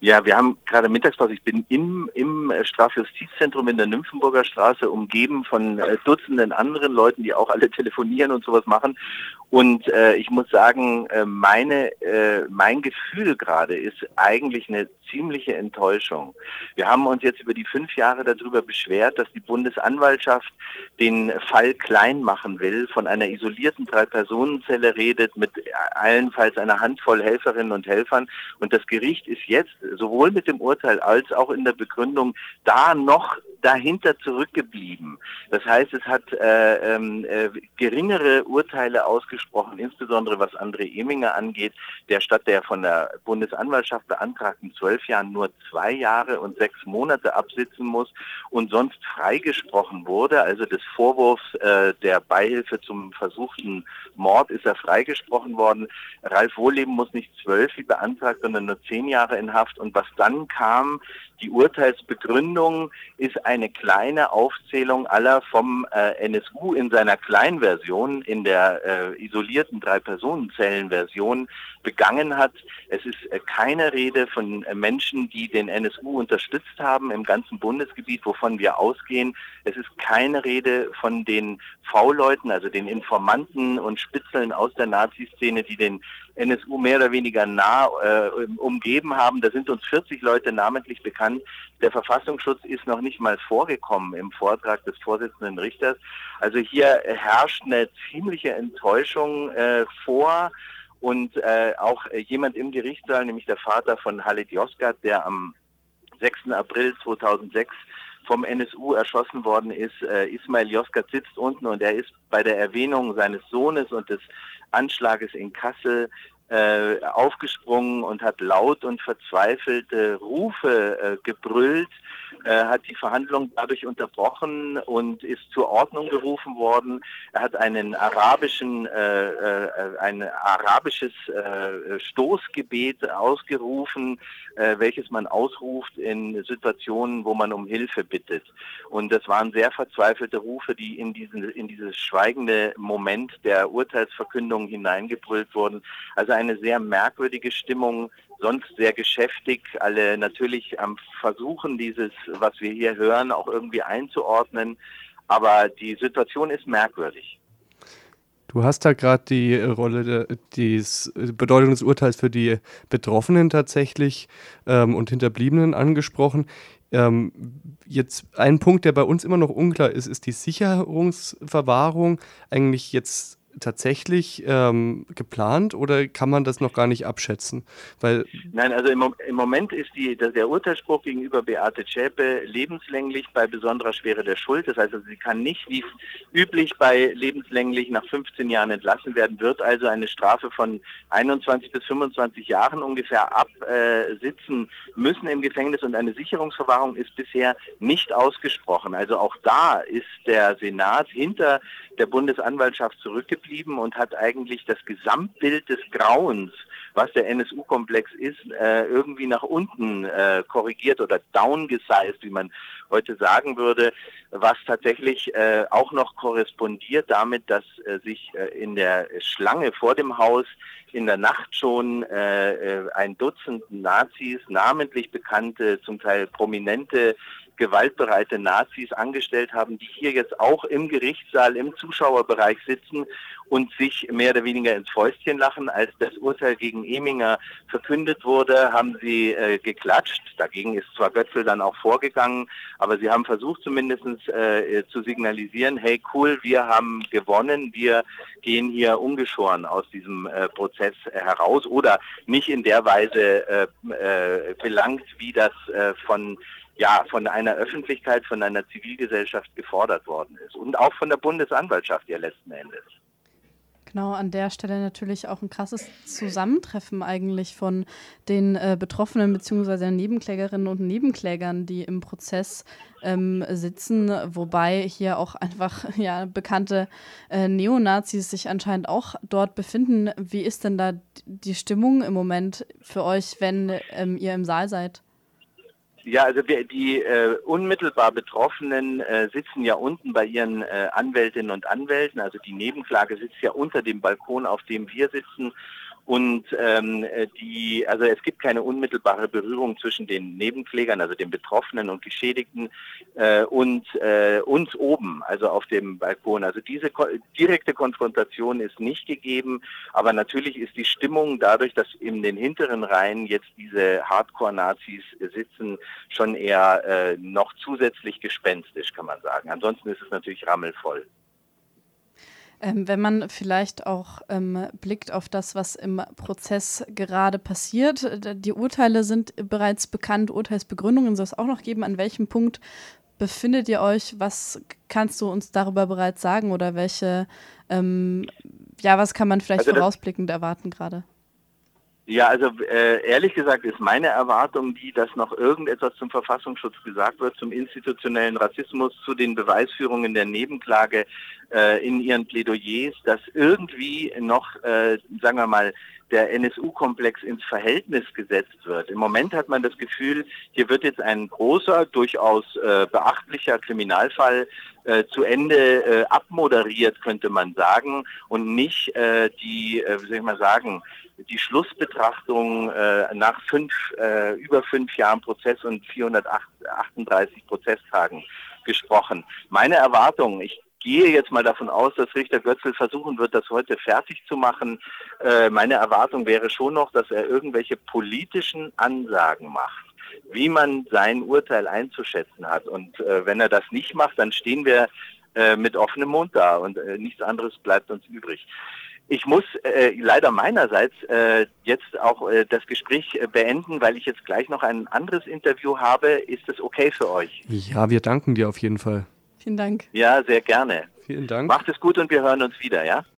Ja, wir haben gerade Mittagspause. Ich bin im, im Strafjustizzentrum in der Nymphenburger Straße umgeben von äh, Dutzenden anderen Leuten, die auch alle telefonieren und sowas machen. Und äh, ich muss sagen, äh, meine, äh, mein Gefühl gerade ist eigentlich eine ziemliche Enttäuschung. Wir haben uns jetzt über die fünf Jahre darüber beschwert, dass die Bundesanwaltschaft den Fall klein machen will, von einer isolierten Drei-Personen-Zelle redet, mit allenfalls einer Handvoll Helferinnen und Helfern. Und das Gericht ist jetzt sowohl mit dem Urteil als auch in der Begründung da noch dahinter zurückgeblieben. Das heißt, es hat äh, ähm, äh, geringere Urteile ausgesprochen, insbesondere was André Eminger angeht, der statt der von der Bundesanwaltschaft beantragten zwölf Jahren nur zwei Jahre und sechs Monate absitzen muss und sonst freigesprochen wurde. Also des Vorwurfs äh, der Beihilfe zum versuchten Mord ist er freigesprochen worden. Ralf Wohleben muss nicht zwölf wie beantragt, sondern nur zehn Jahre in Haft. Und was dann kam, die Urteilsbegründung ist eine kleine Aufzählung aller vom äh, NSU in seiner Kleinversion, in der äh, isolierten Drei-Personen-Zellen-Version begangen hat. Es ist äh, keine Rede von äh, Menschen, die den NSU unterstützt haben im ganzen Bundesgebiet, wovon wir ausgehen. Es ist keine Rede von den V-Leuten, also den Informanten und Spitzeln aus der Nazi-Szene, die den NSU mehr oder weniger nah äh, umgeben haben. Da sind uns 40 Leute namentlich bekannt. Der Verfassungsschutz ist noch nicht mal vorgekommen im Vortrag des Vorsitzenden Richters. Also hier herrscht eine ziemliche Enttäuschung äh, vor und äh, auch jemand im Gerichtssaal, nämlich der Vater von Halit Yozgat, der am 6. April 2006 vom NSU erschossen worden ist. Äh, Ismail Yozgat sitzt unten und er ist bei der Erwähnung seines Sohnes und des Anschlages in Kassel äh, aufgesprungen und hat laut und verzweifelte Rufe äh, gebrüllt, äh, hat die Verhandlung dadurch unterbrochen und ist zur Ordnung gerufen worden. Er hat einen arabischen, äh, äh, ein arabisches äh, Stoßgebet ausgerufen, welches man ausruft in Situationen, wo man um Hilfe bittet. Und das waren sehr verzweifelte Rufe, die in diesen, in dieses schweigende Moment der Urteilsverkündung hineingebrüllt wurden. Also eine sehr merkwürdige Stimmung, sonst sehr geschäftig, alle natürlich am Versuchen, dieses, was wir hier hören, auch irgendwie einzuordnen. Aber die Situation ist merkwürdig. Du hast da gerade die Rolle, die Bedeutung des Urteils für die Betroffenen tatsächlich ähm, und Hinterbliebenen angesprochen. Ähm, jetzt ein Punkt, der bei uns immer noch unklar ist, ist die Sicherungsverwahrung eigentlich jetzt tatsächlich ähm, geplant oder kann man das noch gar nicht abschätzen? Weil Nein, also im, im Moment ist die, der Urteilsspruch gegenüber Beate Zschäpe lebenslänglich bei besonderer Schwere der Schuld. Das heißt, also, sie kann nicht wie üblich bei lebenslänglich nach 15 Jahren entlassen werden, wird also eine Strafe von 21 bis 25 Jahren ungefähr absitzen müssen im Gefängnis und eine Sicherungsverwahrung ist bisher nicht ausgesprochen. Also auch da ist der Senat hinter der Bundesanwaltschaft zurückgeblieben und hat eigentlich das Gesamtbild des Grauens, was der NSU-Komplex ist, äh, irgendwie nach unten äh, korrigiert oder downgesized, wie man heute sagen würde, was tatsächlich äh, auch noch korrespondiert damit, dass äh, sich äh, in der Schlange vor dem Haus in der Nacht schon äh ein Dutzend Nazis, namentlich bekannte, zum Teil prominente gewaltbereite Nazis angestellt haben, die hier jetzt auch im Gerichtssaal, im Zuschauerbereich sitzen und sich mehr oder weniger ins Fäustchen lachen. Als das Urteil gegen Eminger verkündet wurde, haben sie äh, geklatscht. Dagegen ist zwar Götzl dann auch vorgegangen, aber sie haben versucht zumindest äh, zu signalisieren, hey cool, wir haben gewonnen, wir gehen hier ungeschoren aus diesem äh, Prozess heraus oder nicht in der Weise äh, äh, belangt, wie das äh, von ja, von einer Öffentlichkeit, von einer Zivilgesellschaft gefordert worden ist und auch von der Bundesanwaltschaft ja letzten Endes. Genau, an der Stelle natürlich auch ein krasses Zusammentreffen eigentlich von den äh, Betroffenen bzw. Nebenklägerinnen und Nebenklägern, die im Prozess ähm, sitzen, wobei hier auch einfach ja, bekannte äh, Neonazis sich anscheinend auch dort befinden. Wie ist denn da die Stimmung im Moment für euch, wenn ähm, ihr im Saal seid? Ja, also wir, die äh, unmittelbar Betroffenen äh, sitzen ja unten bei ihren äh, Anwältinnen und Anwälten. Also die Nebenklage sitzt ja unter dem Balkon, auf dem wir sitzen. Und ähm, die, also es gibt keine unmittelbare Berührung zwischen den Nebenklägern, also den Betroffenen und Geschädigten äh, und äh, uns oben, also auf dem Balkon. Also diese ko direkte Konfrontation ist nicht gegeben, aber natürlich ist die Stimmung dadurch, dass in den hinteren Reihen jetzt diese Hardcore-Nazis sitzen, schon eher äh, noch zusätzlich gespenstisch, kann man sagen. Ansonsten ist es natürlich rammelvoll. Ähm, wenn man vielleicht auch ähm, blickt auf das, was im Prozess gerade passiert, die Urteile sind bereits bekannt, Urteilsbegründungen soll es auch noch geben. An welchem Punkt befindet ihr euch? Was kannst du uns darüber bereits sagen oder welche, ähm, ja, was kann man vielleicht also vorausblickend erwarten gerade? Ja, also äh, ehrlich gesagt ist meine Erwartung die, dass noch irgendetwas zum Verfassungsschutz gesagt wird, zum institutionellen Rassismus, zu den Beweisführungen der Nebenklage äh, in ihren Plädoyers, dass irgendwie noch, äh, sagen wir mal, der NSU-Komplex ins Verhältnis gesetzt wird. Im Moment hat man das Gefühl, hier wird jetzt ein großer, durchaus äh, beachtlicher Kriminalfall äh, zu Ende äh, abmoderiert, könnte man sagen, und nicht äh, die, äh, wie soll ich mal sagen, die Schlussbetrachtung äh, nach fünf, äh, über fünf Jahren Prozess und 438 Prozesstagen gesprochen. Meine Erwartung, ich gehe jetzt mal davon aus, dass Richter Götzl versuchen wird, das heute fertig zu machen. Äh, meine Erwartung wäre schon noch, dass er irgendwelche politischen Ansagen macht wie man sein Urteil einzuschätzen hat. Und äh, wenn er das nicht macht, dann stehen wir äh, mit offenem Mund da und äh, nichts anderes bleibt uns übrig. Ich muss äh, leider meinerseits äh, jetzt auch äh, das Gespräch äh, beenden, weil ich jetzt gleich noch ein anderes Interview habe. Ist es okay für euch? Ja, wir danken dir auf jeden Fall. Vielen Dank. Ja, sehr gerne. Vielen Dank. Macht es gut und wir hören uns wieder, ja?